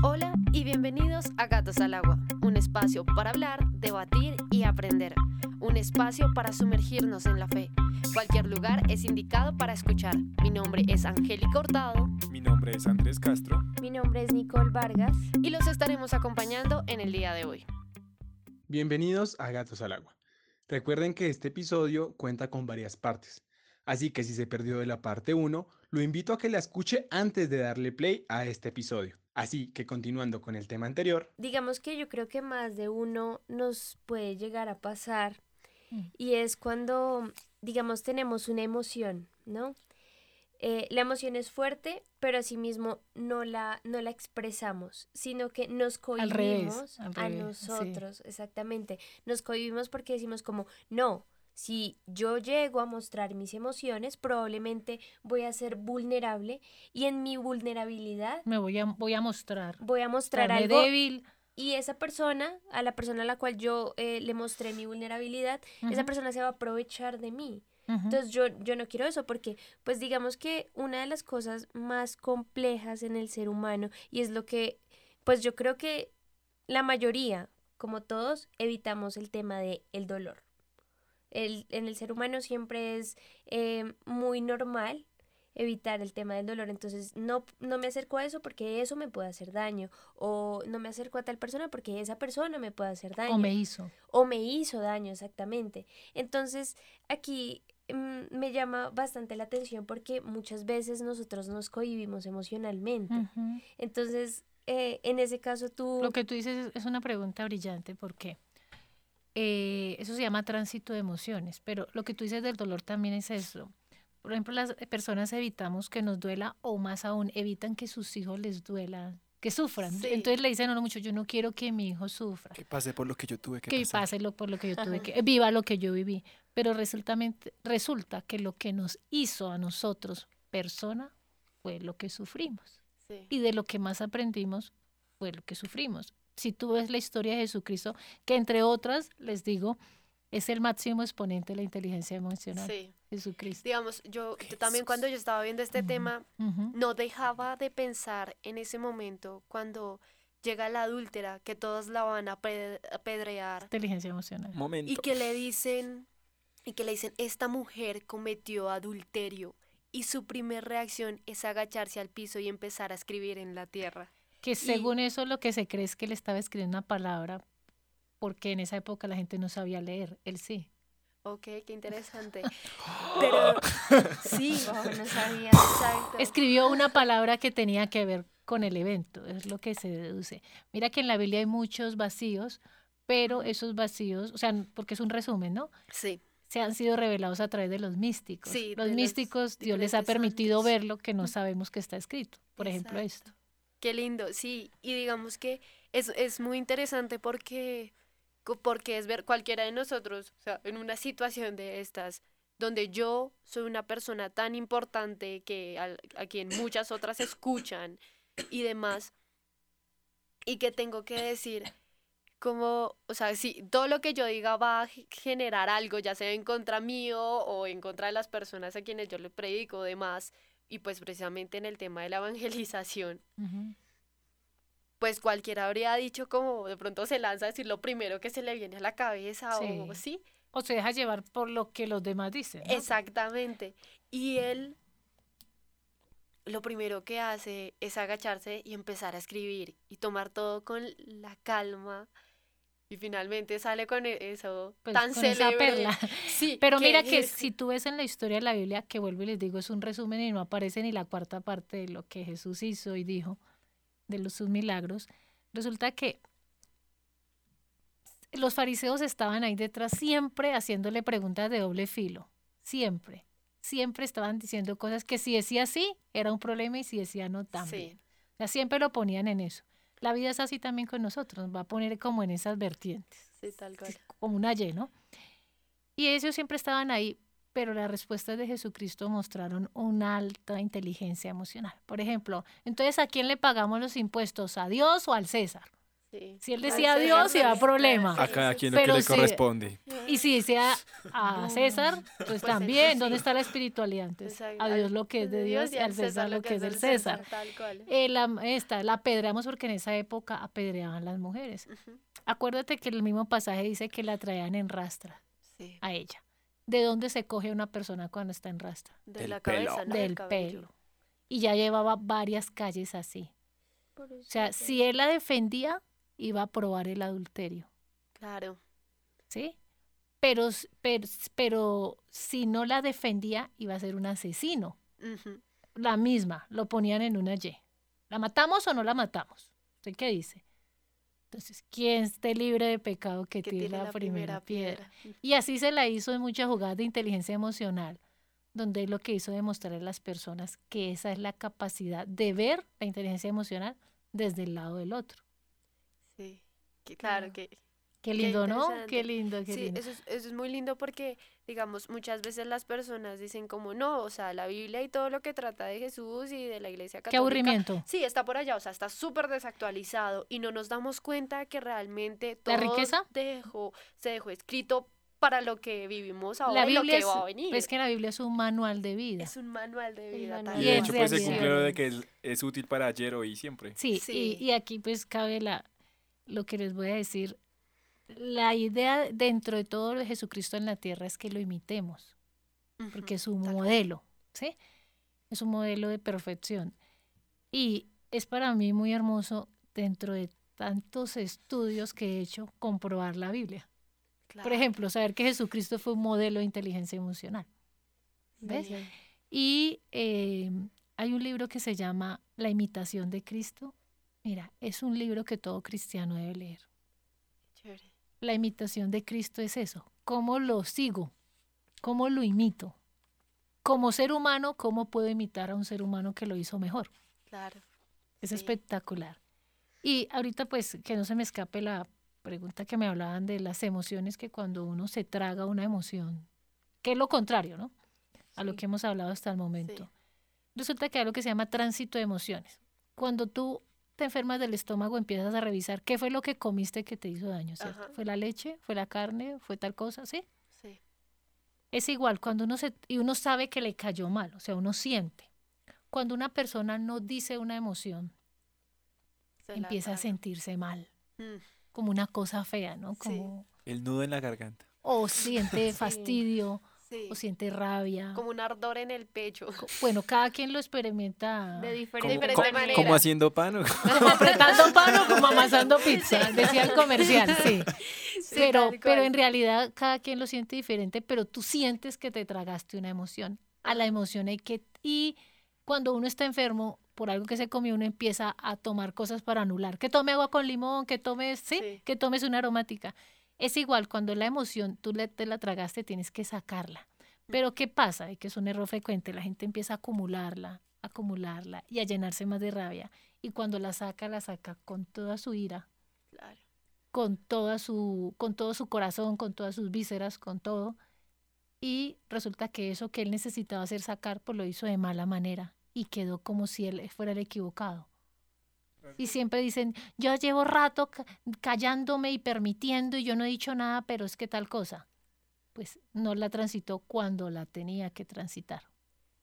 Hola y bienvenidos a Gatos al Agua, un espacio para hablar, debatir y aprender. Un espacio para sumergirnos en la fe. Cualquier lugar es indicado para escuchar. Mi nombre es Angélica Hurtado. Mi nombre es Andrés Castro. Mi nombre es Nicole Vargas. Y los estaremos acompañando en el día de hoy. Bienvenidos a Gatos al Agua. Recuerden que este episodio cuenta con varias partes. Así que si se perdió de la parte 1, lo invito a que la escuche antes de darle play a este episodio. Así que continuando con el tema anterior. Digamos que yo creo que más de uno nos puede llegar a pasar mm. y es cuando, digamos, tenemos una emoción, ¿no? Eh, la emoción es fuerte, pero asimismo no la, no la expresamos, sino que nos cohibimos a nosotros, exactamente. Nos cohibimos porque decimos como, no, si yo llego a mostrar mis emociones, probablemente voy a ser vulnerable y en mi vulnerabilidad me voy a, voy a mostrar. Voy a mostrar algo débil. Y esa persona, a la persona a la cual yo eh, le mostré mi vulnerabilidad, esa persona se va a aprovechar de mí. Entonces yo, yo no quiero eso porque pues digamos que una de las cosas más complejas en el ser humano y es lo que pues yo creo que la mayoría, como todos, evitamos el tema del el dolor. El, en el ser humano siempre es eh, muy normal evitar el tema del dolor. Entonces, no, no me acerco a eso porque eso me puede hacer daño. O no me acerco a tal persona porque esa persona me puede hacer daño. O me hizo. O me hizo daño, exactamente. Entonces, aquí mm, me llama bastante la atención porque muchas veces nosotros nos cohibimos emocionalmente. Entonces, eh, en ese caso tú... Lo que tú dices es una pregunta brillante porque eh, eso se llama tránsito de emociones, pero lo que tú dices del dolor también es eso. Por ejemplo, las personas evitamos que nos duela o más aún evitan que sus hijos les duela, que sufran. Entonces le dicen, no, no, mucho, yo no quiero que mi hijo sufra. Que pase por lo que yo tuve que, que pase lo, por lo que yo tuve que, viva lo que yo viví. Pero resulta, resulta que lo que nos hizo a nosotros persona fue lo que sufrimos. Y de lo que más aprendimos fue lo que sufrimos si tú ves la historia de Jesucristo, que entre otras, les digo, es el máximo exponente de la inteligencia emocional. Sí. Jesucristo. Digamos, yo, también cuando yo estaba viendo este tema, no dejaba de pensar en ese momento cuando llega la adúltera, que todos la van a apedrear. Inteligencia emocional. Y que le dicen, y que le dicen, esta mujer cometió adulterio. Y su primera reacción es agacharse al piso y empezar a escribir en la tierra. Que según eso lo que se cree es que él estaba escribiendo una palabra porque en esa época la gente no sabía leer, él sí. Ok, qué interesante. Pero sí, no sabía. Escribió una palabra que tenía que ver con el evento, es lo que se deduce. Mira que en la Biblia hay muchos vacíos, pero esos vacíos, o sea, porque es un resumen, ¿no? Sí. Se han sido revelados a través de los místicos. Sí, los místicos, Dios les ha permitido ver lo que no sabemos que está escrito. Por ejemplo, esto. Qué lindo, sí. Y digamos que es, es muy interesante porque, porque es ver cualquiera de nosotros, o sea, en una situación de estas, donde yo soy una persona tan importante que a, a quien muchas otras escuchan y demás, y que tengo que decir como, o sea, si todo lo que yo diga va a generar algo, ya sea en contra mío o en contra de las personas a quienes yo le predico, demás, y pues precisamente en el tema de la evangelización, pues cualquiera habría dicho como de pronto se lanza a decir lo primero que se le viene a la cabeza o sí. O se deja llevar por lo que los demás dicen. Exactamente. Y él lo primero que hace es agacharse y empezar a escribir y tomar todo con la calma y finalmente sale con e-, eso pues, tan con Esa perla. Sí, Pero mira que si tú ves en la historia de la Biblia, que vuelvo y les digo, es un resumen y no aparece ni la cuarta parte de lo que Jesús hizo y dijo, de los, sus milagros, resulta que los fariseos estaban ahí detrás siempre haciéndole preguntas de doble filo, siempre, siempre estaban diciendo cosas que si decía sí era un problema y si decía no también. O sea, siempre lo ponían en eso. La vida es así también con nosotros, va a poner como en esas vertientes. Sí, tal cual. Como una Y, ¿no? Y ellos siempre estaban ahí, pero las respuestas de Jesucristo mostraron una alta inteligencia emocional. Por ejemplo, entonces, ¿a quién le pagamos los impuestos? ¿A Dios o al César? Si él decía a Dios, iba a problema. A cada quien lo que le corresponde. Y si decía a César, pues, pues también, ¿dónde está la espiritualidad antes? A Dios lo que es de Dios y al César lo que es del César. Eh, la, esta, la apedreamos porque en esa época apedreaban las mujeres. Acuérdate que el mismo pasaje dice que la traían en rastra a ella. ¿De dónde se coge una persona cuando está en rastra? De la cabeza, Del pelo. Y ya llevaba varias calles así. O sea, si él la defendía, iba a probar el adulterio. Claro. ¿Sí? Pero, pero, si no la defendía, iba a ser un asesino. La misma, lo ponían en una Y. ¿La matamos o no la matamos? ¿Usted qué dice? Entonces, ¿quién esté libre de pecado que, tiene la, primera, piedra? Y así se la hizo en muchas jugadas de inteligencia emocional, donde lo que hizo demostrar a las personas que esa es la capacidad de ver la inteligencia emocional desde el lado del otro. Sí, claro, que... Qué lindo, ¿no? Qué lindo, qué sí, lindo. Eso es, eso es muy lindo porque, digamos, muchas veces las personas dicen como, no, o sea, la Biblia y todo lo que trata de Jesús y de la iglesia católica. Qué aburrimiento. Sí, está por allá, o sea, está súper desactualizado y no nos damos cuenta que realmente todo ¿La riqueza? Dejó, se dejó escrito para lo que vivimos ahora la y lo que va a venir. Es que la Biblia es un manual de vida. Es un manual de vida. Y de hecho, pues se cumple lo de que es, útil para ayer, hoy y siempre. Sí, sí. Y, y, aquí pues cabe la, lo que les voy a decir, la idea dentro de todo de Jesucristo en la tierra es que lo imitemos, porque es un modelo, ¿sí? Es un modelo de perfección. Y es para mí muy hermoso dentro de tantos estudios que he hecho comprobar la Biblia. Por ejemplo, saber que Jesucristo fue un modelo de inteligencia emocional. ¿Ves? Y eh, hay un libro que se llama La imitación de Cristo Mira, es un libro que todo cristiano debe leer. La imitación de Cristo es eso. ¿Cómo lo sigo? ¿Cómo lo imito? Como ser humano, ¿cómo puedo imitar a un ser humano que lo hizo mejor? Claro. Es espectacular. Y ahorita, pues, que no se me escape la pregunta que me hablaban de las emociones, que cuando uno se traga una emoción, que es lo contrario, ¿no? A lo que hemos hablado hasta el momento. Resulta que hay lo que se llama tránsito de emociones. Cuando tú te enfermas del estómago, empiezas a revisar qué fue lo que comiste que te hizo daño, ¿cierto? ¿Fue la leche? ¿Fue la carne? ¿Fue tal cosa? ¿Sí? Sí. Es igual cuando uno se, y uno sabe que le cayó mal, o sea, uno siente. Cuando una persona no dice una emoción, empieza a sentirse mal, mm. como una cosa fea, ¿no? Como... El nudo en la garganta. O siente fastidio, o siente rabia. Como un ardor en el pecho. Bueno, cada quien lo experimenta de diferente, manera. Como haciendo pan o como apretando pan o como amasando pizza, decía el comercial, sí. pero, pero en realidad cada quien lo siente diferente, pero tú sientes que te tragaste una emoción. A la emoción hay que... Y cuando uno está enfermo, por algo que se comió, uno empieza a tomar cosas para anular. Que tome agua con limón, que tomes, sí. que tomes una aromática. Es igual, cuando la emoción tú le, te la tragaste, tienes que sacarla. Pero ¿qué pasa? Y que es un error frecuente, la gente empieza a acumularla, acumularla y a llenarse más de rabia. Y cuando la saca, la saca con toda su ira, claro. con, toda su, con todo su corazón, con todas sus vísceras, con todo. Y resulta que eso que él necesitaba hacer sacar, pues lo hizo de mala manera y quedó como si él fuera el equivocado. Y siempre dicen, yo llevo rato callándome y permitiendo y yo no he dicho nada, pero es que tal cosa. Pues no la transitó cuando la tenía que transitar.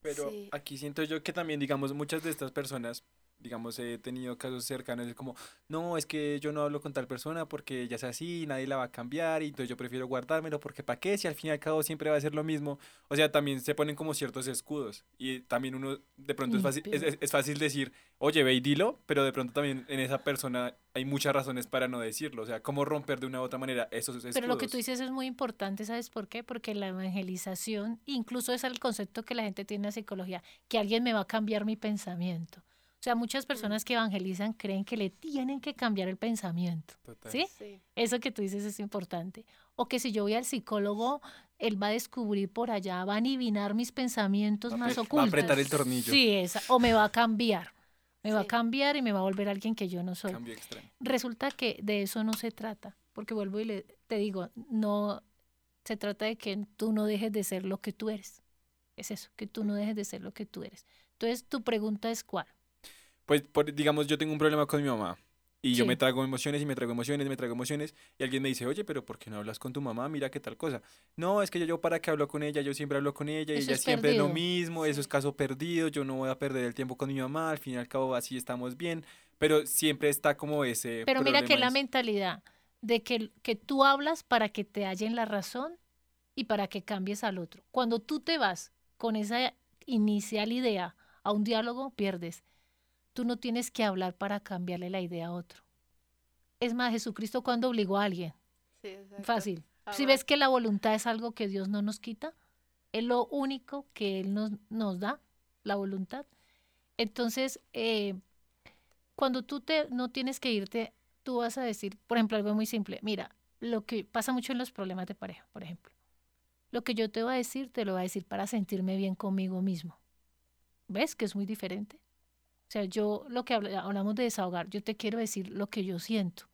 Pero aquí siento yo que también, digamos, muchas de estas personas digamos, he tenido casos cercanos como, no, es que yo no hablo con tal persona porque ella es así, nadie la va a cambiar y entonces yo prefiero guardármelo porque ¿para qué? Si al fin y al cabo siempre va a ser lo mismo. O sea, también se ponen como ciertos escudos y también uno de pronto es fácil, es, fácil decir, oye, ve y dilo, pero de pronto también en esa persona hay muchas razones para no decirlo. O sea, cómo romper de una u otra manera esos escudos. Pero lo que tú dices es muy importante, ¿sabes por qué? Porque la evangelización, incluso es el concepto que la gente tiene en la psicología, que alguien me va a cambiar mi pensamiento. O sea, muchas personas que evangelizan creen que le tienen que cambiar el pensamiento. ¿sí? Eso que tú dices es importante. O que si yo voy al psicólogo, él va a descubrir por allá, va a adivinar mis pensamientos más ocultos. Va a apretar el tornillo. Sí, esa. O me va a cambiar. Me va a cambiar y me va a volver alguien que yo no soy. Cambio extraño. Resulta que de eso no se trata. Porque vuelvo y le, te digo, no se trata de que tú no dejes de ser lo que tú eres. Es eso, que tú no dejes de ser lo que tú eres. Entonces, tu pregunta es cuál. Pues, digamos, yo tengo un problema con mi mamá Y yo me trago emociones y me trago emociones, me trago emociones. Y alguien me dice, oye, pero ¿por qué no hablas con tu mamá? Mira qué tal cosa. No, es que yo, yo para qué hablo con ella, yo siempre hablo con ella y ella siempre es lo mismo, eso es caso perdido, yo no voy a perder el tiempo con mi mamá, al fin y al cabo así estamos bien. Pero siempre está como ese... Pero mira que la mentalidad de que, que tú hablas para que te hallen la razón y para que cambies al otro. Cuando tú te vas con esa inicial idea a un diálogo, pierdes. Tú no tienes que hablar para cambiarle la idea a otro. Es más, Jesucristo cuando obligó a alguien. Fácil. Si ves que la voluntad es algo que Dios no nos quita, es lo único que Él nos, nos da, la voluntad. Entonces, eh, cuando tú te, no tienes que irte, tú vas a decir, por ejemplo, algo muy simple. Mira, lo que pasa mucho en los problemas de pareja, por ejemplo. Lo que yo te voy a decir, te lo voy a decir para sentirme bien conmigo mismo. ¿Ves que es muy diferente? O sea, yo lo que hablamos de desahogar, yo te quiero decir lo que yo siento.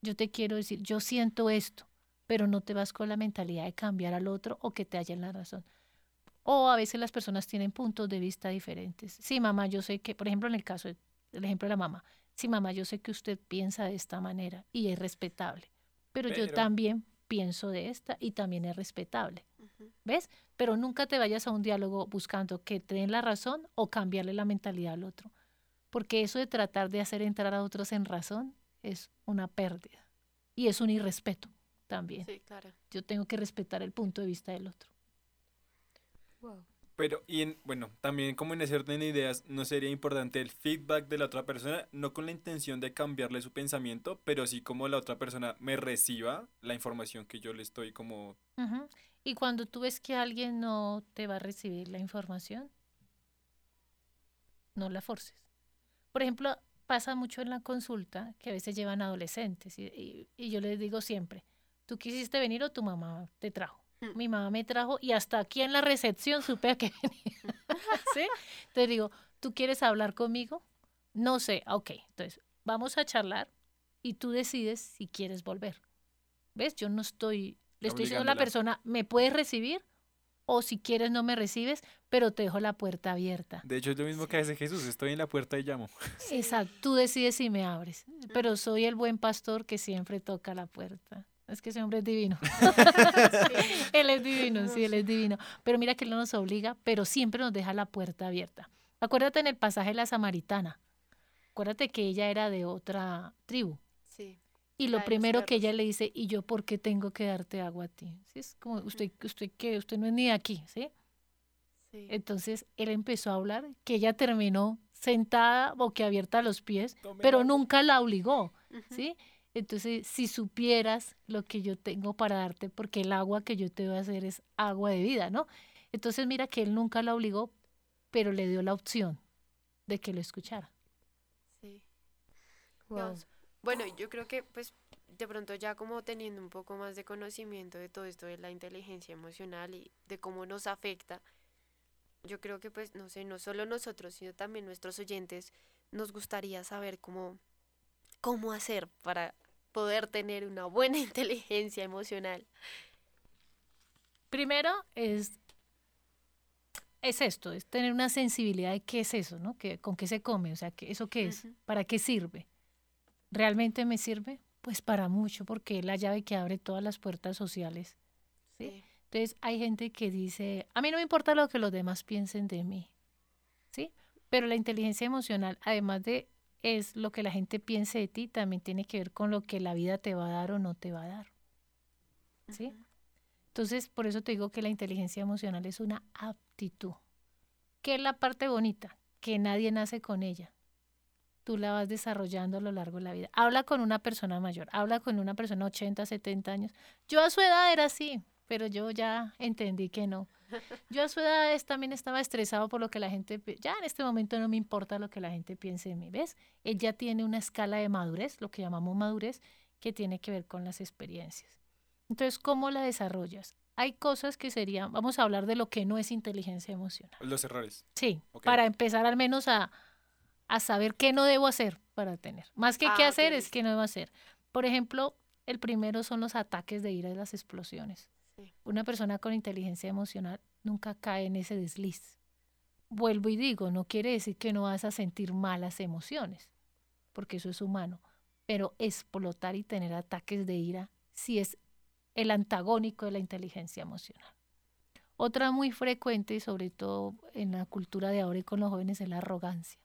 Yo te quiero decir, yo siento esto, pero no te vas con la mentalidad de cambiar al otro o que te hallen la razón. O a veces las personas tienen puntos de vista diferentes. Sí, mamá, yo sé que, por ejemplo, en el caso, del ejemplo de la mamá, sí, mamá, yo sé que usted piensa de esta manera y es respetable, pero, yo también pienso de esta y también es respetable. ¿Ves? Pero nunca te vayas a un diálogo buscando que te den la razón o cambiarle la mentalidad al otro. Porque eso de tratar de hacer entrar a otros en razón es una pérdida. Y es un irrespeto también. Sí, claro. Yo tengo que respetar el punto de vista del otro. Wow. Pero, y en, bueno, también como en ese orden de ideas, ¿no sería importante el feedback de la otra persona? No con la intención de cambiarle su pensamiento, pero sí como la otra persona me reciba la información que yo le estoy como... Y cuando tú ves que alguien no te va a recibir la información, no la forces. Por ejemplo, pasa mucho en la consulta que a veces llevan adolescentes y, yo les digo siempre, tú quisiste venir o tu mamá te trajo. Mm. Mi mamá me trajo y hasta aquí en la recepción supe a qué venía. ¿Sí? Entonces digo, ¿tú quieres hablar conmigo? No sé, ok, entonces vamos a charlar y tú decides si quieres volver. ¿Ves? Yo no estoy le estoy diciendo a la persona, ¿me puedes recibir? O si quieres no me recibes, pero te dejo la puerta abierta. De hecho es lo mismo que hace Jesús, estoy en la puerta y llamo. Exacto, tú decides si me abres, pero soy el buen pastor que siempre toca la puerta. Es que ese hombre es divino. Él es divino, sí, él es divino. Pero mira que él no nos obliga, pero siempre nos deja la puerta abierta. Acuérdate en el pasaje de la samaritana. Acuérdate que ella era de otra tribu. Sí. Y lo primero que ella le dice, ¿y yo por qué tengo que darte agua a ti? ¿Sí? Es como, ¿usted, usted qué? Usted no es ni de aquí, ¿sí? Entonces él empezó a hablar, que ella terminó sentada, boquiabierta a los pies, pero nunca la obligó, ¿sí? Entonces, si supieras lo que yo tengo para darte, porque el agua que yo te voy a hacer es agua de vida, ¿no? Entonces, mira que él nunca la obligó, pero le dio la opción de que lo escuchara. Sí. Wow. Bueno, yo creo que pues de pronto ya como teniendo un poco más de conocimiento de todo esto de la inteligencia emocional y de cómo nos afecta, yo creo que pues no sé, no solo nosotros, sino también nuestros oyentes nos gustaría saber cómo cómo hacer para poder tener una buena inteligencia emocional. Primero es es esto, es tener una sensibilidad de qué es eso, ¿no? Que, con qué se come, o sea, que eso qué es, para qué sirve. ¿Realmente me sirve? Pues para mucho, porque es la llave que abre todas las puertas sociales. ¿sí? Entonces hay gente que dice, a mí no me importa lo que los demás piensen de mí, ¿sí? Pero la inteligencia emocional, además de es lo que la gente piense de ti, también tiene que ver con lo que la vida te va a dar o no te va a dar, ¿sí? Entonces, por eso te digo que la inteligencia emocional es una aptitud. ¿Qué es la parte bonita? Que nadie nace con ella tú la vas desarrollando a lo largo de la vida. Habla con una persona mayor, habla con una persona 80, 70 años. Yo a su edad era así, pero yo ya entendí que no. Yo a su edad también estaba estresado por lo que la gente, ya en este momento no me importa lo que la gente piense de mí, ¿ves? Ella tiene una escala de madurez, lo que llamamos madurez, que tiene que ver con las experiencias. Entonces, ¿cómo la desarrollas? Hay cosas que serían, vamos a hablar de lo que no es inteligencia emocional. Los errores. Sí, para empezar al menos a, a saber qué no debo hacer para tener. Más que qué ah, hacer es qué no debo hacer. Por ejemplo, el primero son los ataques de ira y las explosiones. Una persona con inteligencia emocional nunca cae en ese desliz. Vuelvo y digo, no quiere decir que no vas a sentir malas emociones, porque eso es humano, pero explotar y tener ataques de ira sí es el antagónico de la inteligencia emocional. Otra muy frecuente, sobre todo en la cultura de ahora y con los jóvenes, es la arrogancia.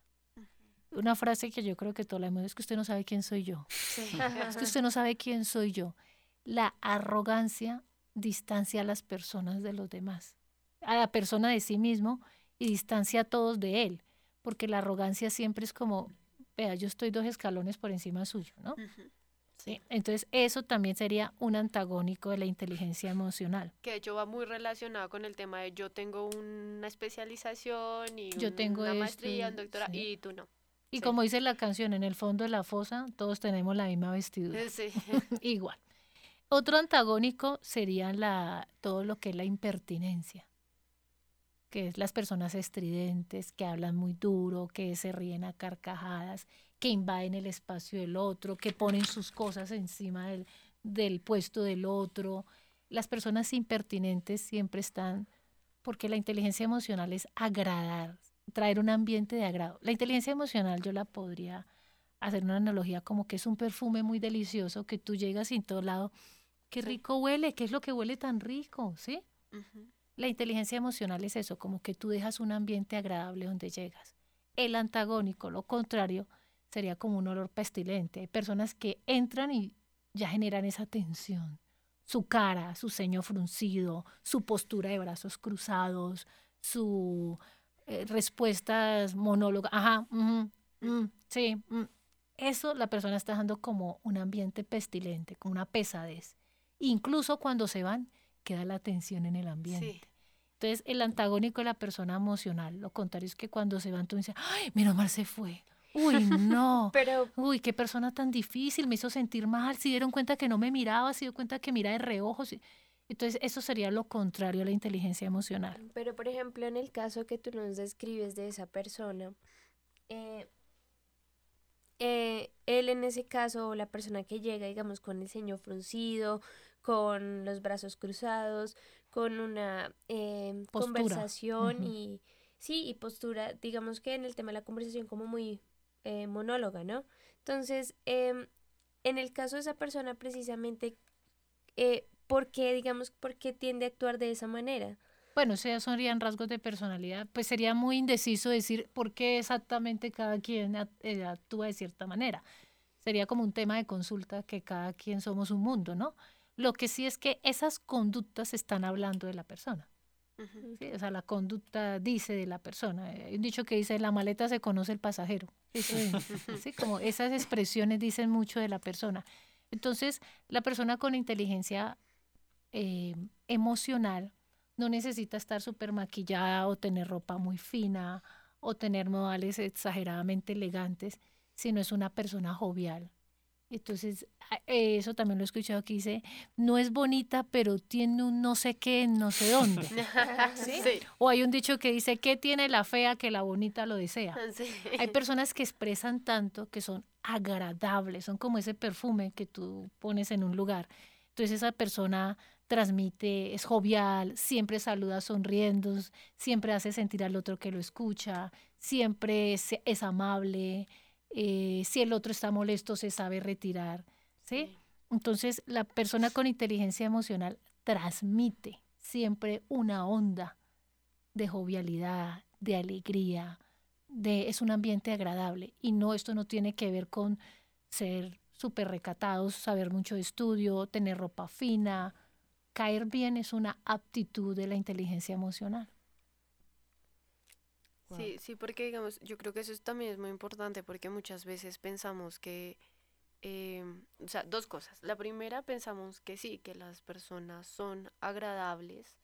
Una frase que yo creo que todos la hemos es que usted no sabe quién soy yo. es que usted no sabe quién soy yo. La arrogancia distancia a las personas de los demás, a la persona de sí mismo y distancia a todos de él, porque la arrogancia siempre es como, vea, yo estoy dos escalones por encima suyo, ¿no? Sí. Entonces, eso también sería un antagónico de la inteligencia emocional. Que de hecho va muy relacionado con el tema de yo tengo una especialización y yo tengo una maestría, un doctorado, y tú no. Y como dice la canción, en el fondo de la fosa todos tenemos la misma vestidura. Sí. Igual. Otro antagónico sería la, todo lo que es la impertinencia, que es las personas estridentes, que hablan muy duro, que se ríen a carcajadas, que invaden el espacio del otro, que ponen sus cosas encima del, del puesto del otro. Las personas impertinentes siempre están, porque la inteligencia emocional es agradar, traer un ambiente de agrado. La inteligencia emocional yo la podría hacer una analogía como que es un perfume muy delicioso que tú llegas y en todo lado qué rico huele, qué es lo que huele tan rico, ¿sí? La inteligencia emocional es eso, como que tú dejas un ambiente agradable donde llegas. El antagónico, lo contrario, sería como un olor pestilente. Hay personas que entran y ya generan esa tensión. Su cara, su ceño fruncido, su postura de brazos cruzados, su eh, respuestas monólogas. Ajá, mm, sí. Mm. Eso la persona está dejando como un ambiente pestilente, como una pesadez. Incluso cuando se van, queda la tensión en el ambiente. Entonces, el antagónico de la persona emocional, lo contrario es que cuando se van, tú dices, ay, menos mal se fue. Uy, no. Pero, Uy, qué persona tan difícil, me hizo sentir mal, se dieron cuenta que no me miraba, se dio cuenta que mira de reojo. Entonces, eso sería lo contrario a la inteligencia emocional. Pero, por ejemplo, en el caso que tú nos describes de esa persona, eh, eh, él en ese caso, la persona que llega, digamos, con el ceño fruncido, con los brazos cruzados, con una eh, conversación y sí, y postura, digamos que en el tema de la conversación como muy eh, monóloga, ¿no? Entonces, em, en el caso de esa persona precisamente, eh, ¿por qué, digamos, por qué tiende a actuar de esa manera? Bueno, esos serían rasgos de personalidad, pues sería muy indeciso decir por qué exactamente cada quien actúa de cierta manera. Sería como un tema de consulta que cada quien somos un mundo, ¿no? Lo que sí es que esas conductas están hablando de la persona. O sea, la conducta dice de la persona. Hay un dicho que dice, la maleta se conoce el pasajero. ¿Sí? Como esas expresiones dicen mucho de la persona. Entonces, la persona con inteligencia eh, emocional no necesita estar súper maquillada o tener ropa muy fina o tener modales exageradamente elegantes, sino es una persona jovial, entonces, eso también lo he escuchado que dice, no es bonita, pero tiene un no sé qué, no sé dónde. ¿Sí? O hay un dicho que dice, ¿qué tiene la fea que la bonita lo desea? Hay personas que expresan tanto que son agradables, son como ese perfume que tú pones en un lugar. Entonces esa persona transmite, es jovial, siempre saluda sonriendo, siempre hace sentir al otro que lo escucha, siempre es amable, eh, si el otro está molesto se sabe retirar, ¿sí? Entonces la persona con inteligencia emocional transmite siempre una onda de jovialidad, de alegría, de es un ambiente agradable y no esto no tiene que ver con ser súper recatados, saber mucho de estudio, tener ropa fina. Caer bien es una aptitud de la inteligencia emocional. Sí, sí, porque digamos, yo creo que eso también es muy importante porque muchas veces pensamos que, eh, o sea, dos cosas. La primera, pensamos que sí, que las personas son agradables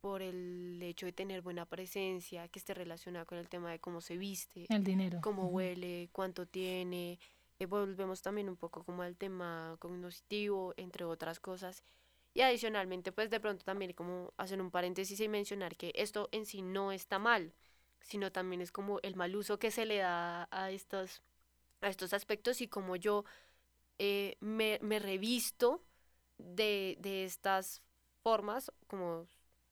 por el hecho de tener buena presencia, que esté relacionada con el tema de cómo se viste, el dinero, cómo huele, cuánto tiene. Eh, volvemos también un poco como al tema cognitivo, entre otras cosas. Y adicionalmente, pues de pronto también como hacer un paréntesis y mencionar que esto en sí no está mal sino también es como el mal uso que se le da a estos, a estos aspectos y como yo eh, me, me, revisto de, de estas formas, como,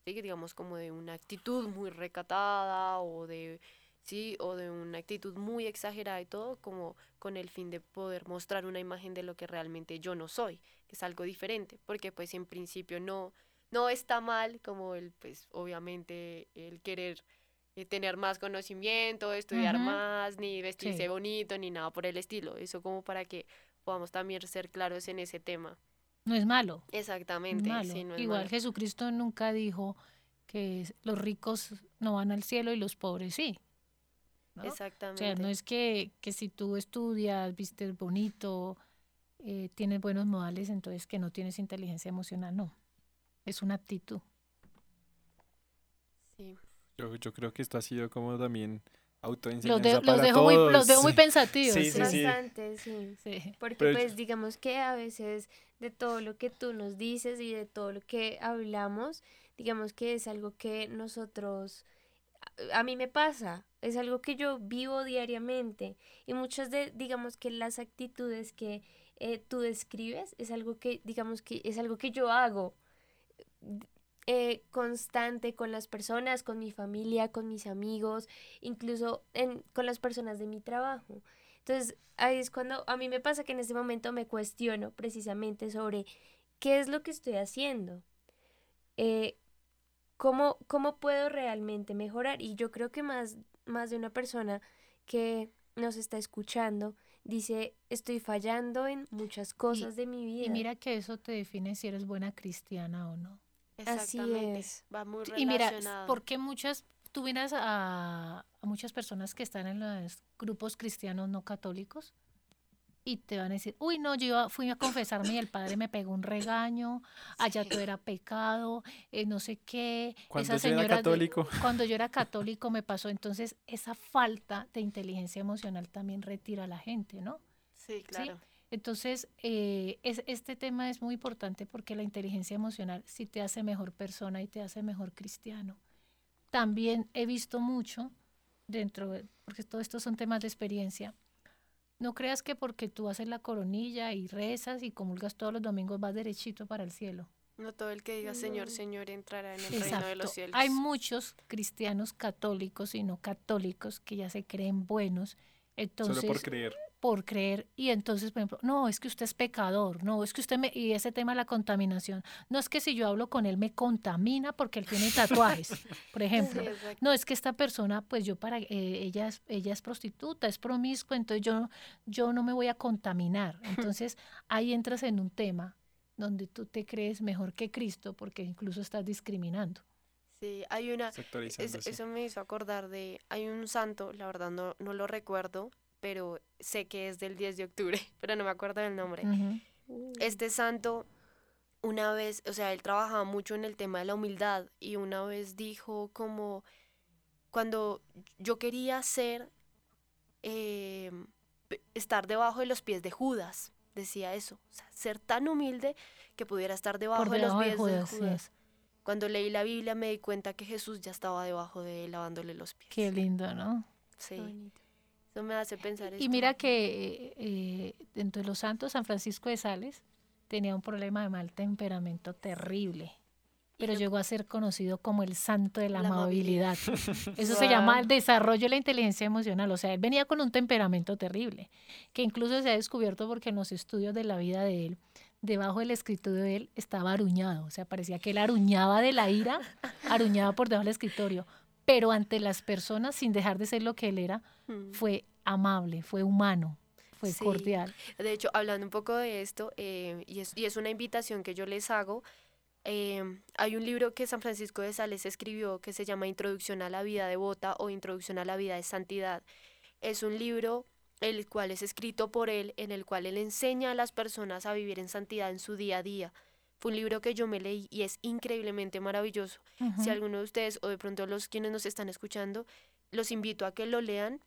digamos, como de una actitud muy recatada o de sí, o de una actitud muy exagerada y todo, como con el fin de poder mostrar una imagen de lo que realmente yo no soy, que es algo diferente, porque pues en principio no, no está mal como el, pues obviamente el querer eh, tener más conocimiento, estudiar más, ni vestirse bonito, ni nada por el estilo, eso como para que podamos también ser claros en ese tema. No es malo. Exactamente. Igual Jesucristo nunca dijo que los ricos no van al cielo y los pobres sí. Exactamente. O sea, no es que, si tú estudias, vistes bonito, eh, tienes buenos modales, entonces que no tienes inteligencia emocional, no. Es una aptitud. Sí. Yo, yo creo que esto ha sido como también autoenseñanza los, los dejo Muy, los dejo muy pensativos. Sí, sí, Bastante, sí. sí. Porque pues digamos que a veces de todo lo que tú nos dices y de todo lo que hablamos, digamos que es algo que nosotros a mí me pasa, es algo que yo vivo diariamente y muchas de, digamos que las actitudes que eh, tú describes es algo que, digamos que es algo que yo hago eh, constante con las personas, con mi familia, con mis amigos, incluso en, con las personas de mi trabajo. Entonces, ahí es cuando a mí me pasa que en este momento me cuestiono precisamente sobre qué es lo que estoy haciendo. Eh, ¿Cómo, ¿Cómo puedo realmente mejorar? Y yo creo que más, más de una persona que nos está escuchando dice, estoy fallando en muchas cosas de mi vida. Y mira que eso te define si eres buena cristiana o no. Exactamente. Así Va muy relacionado. Y mira, porque muchas, tú vienes a, a muchas personas que están en los grupos cristianos no católicos y te van a decir, uy, no, yo fui a confesarme y el padre me pegó un regaño, allá todo era pecado, eh, no sé qué. Cuando esa señora era católico. cuando yo era católico me pasó. Entonces, esa falta de inteligencia emocional también retira a la gente, ¿no? Sí, claro. Entonces, eh, es, este tema es muy importante porque la inteligencia emocional sí te hace mejor persona y te hace mejor cristiano. También he visto mucho dentro, porque todo esto son temas de experiencia, no creas que porque tú haces la coronilla y rezas y comulgas todos los domingos vas derechito para el cielo. No todo el que diga Señor, Señor entrará en el reino de los cielos. Hay muchos cristianos católicos y no católicos que ya se creen buenos. Entonces, Solo por creer por creer y entonces, por ejemplo, no, es que usted es pecador, no, es que usted me, y ese tema de la contaminación, no es que si yo hablo con él me contamina porque él tiene tatuajes, por ejemplo, no, es que esta persona, pues yo para, eh, ella, es, ella es prostituta, es promiscua, entonces yo, yo no me voy a contaminar, entonces ahí entras en un tema donde tú te crees mejor que Cristo porque incluso estás discriminando. Sí, hay una, eso me hizo acordar de, hay un santo, la verdad no, no lo recuerdo, pero sé que es del 10 de octubre, pero no me acuerdo del nombre. Este santo, una vez, o sea, él trabajaba mucho en el tema de la humildad y una vez dijo como, cuando yo quería ser, eh, estar debajo de los pies de Judas, decía eso, o sea, ser tan humilde que pudiera estar debajo, de los pies de Judas. Cuando leí la Biblia me di cuenta que Jesús ya estaba debajo de él, lavándole los pies. Qué lindo, ¿no? Sí me hace pensar Y mira que eh, dentro de los santos, San Francisco de Sales tenía un problema de mal temperamento terrible, pero llegó a ser conocido como el santo de la, amabilidad. Eso se llama el desarrollo de la inteligencia emocional. O sea, él venía con un temperamento terrible, que incluso se ha descubierto porque en los estudios de la vida de él, debajo del escritorio de él estaba aruñado. O sea, parecía que él aruñaba de la ira, aruñaba por debajo del escritorio pero ante las personas, sin dejar de ser lo que él era, mm. fue amable, fue humano, fue cordial. De hecho, hablando un poco de esto, eh, y, es, y, es, una invitación que yo les hago, eh, hay un libro que San Francisco de Sales escribió que se llama Introducción a la vida devota o Introducción a la vida de santidad. Es un libro el cual es escrito por él, en el cual él enseña a las personas a vivir en santidad en su día a día. Fue un libro que yo me leí y es increíblemente maravilloso. Si alguno de ustedes o de pronto los quienes nos están escuchando, los invito a que lo lean.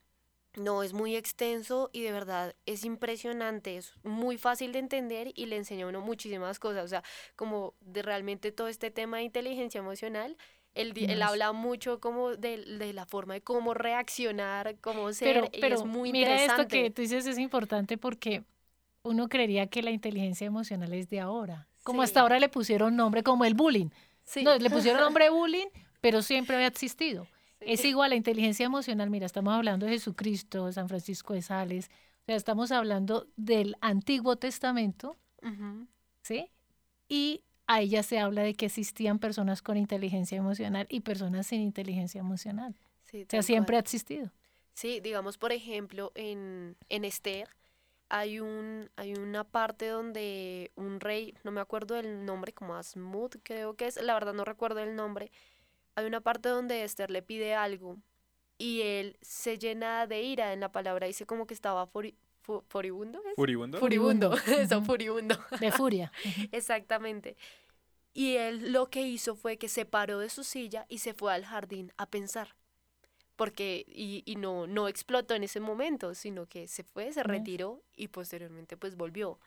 No es muy extenso y de verdad es impresionante, es muy fácil de entender y le enseña a uno muchísimas cosas. O sea, como de realmente todo este tema de inteligencia emocional, él, él, habla mucho como de, de, la forma de cómo reaccionar, cómo ser, pero, pero es muy mira esto que tú dices es importante porque uno creería que la inteligencia emocional es de ahora. Como hasta ahora le pusieron nombre como el bullying. No, le pusieron nombre bullying, pero siempre había existido. Es igual a inteligencia emocional. Mira, estamos hablando de Jesucristo, San Francisco de Sales. O sea, estamos hablando del Antiguo Testamento, ¿sí? Y ahí ya se habla de que existían personas con inteligencia emocional y personas sin inteligencia emocional. o sea, siempre ha existido. Sí, digamos, por ejemplo, en, en Esther hay, un, hay una parte donde un rey, no me acuerdo del nombre, como Asmud creo que es, la verdad no recuerdo el nombre, hay una parte donde Esther le pide algo y él se llena de ira en la palabra, dice como que estaba furibundo. ¿Furibundo? Furibundo, eso, furibundo. De furia. Exactamente. Y él lo que hizo fue que se paró de su silla y se fue al jardín a pensar. Porque, y, y no, no explotó en ese momento, sino que se fue, se retiró y posteriormente pues volvió.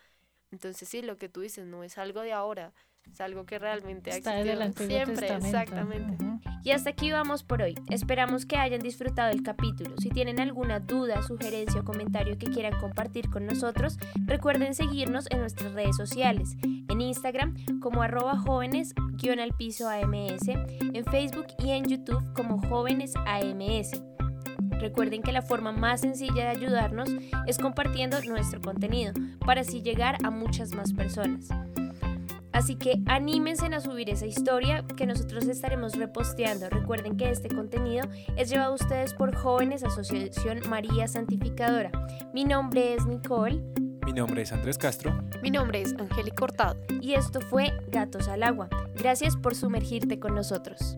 Entonces sí, lo que tú dices no es algo de ahora, es algo que realmente ha existido siempre, exactamente. Y hasta aquí vamos por hoy. Esperamos que hayan disfrutado el capítulo. Si tienen alguna duda, sugerencia o comentario que quieran compartir con nosotros, recuerden seguirnos en nuestras redes sociales, en Instagram como arroba jóvenes al piso AMS, en Facebook y en YouTube como jóvenes AMS. Recuerden que la forma más sencilla de ayudarnos es compartiendo nuestro contenido para así llegar a muchas más personas. Así que anímense a subir esa historia que nosotros estaremos reposteando. Recuerden que este contenido es llevado a ustedes por Jóvenes Asociación María Santificadora. Mi nombre es Nicole. Mi nombre es Andrés Castro. Mi nombre es Angélica Cortado. Y esto fue Gatos al Agua. Gracias por sumergirte con nosotros.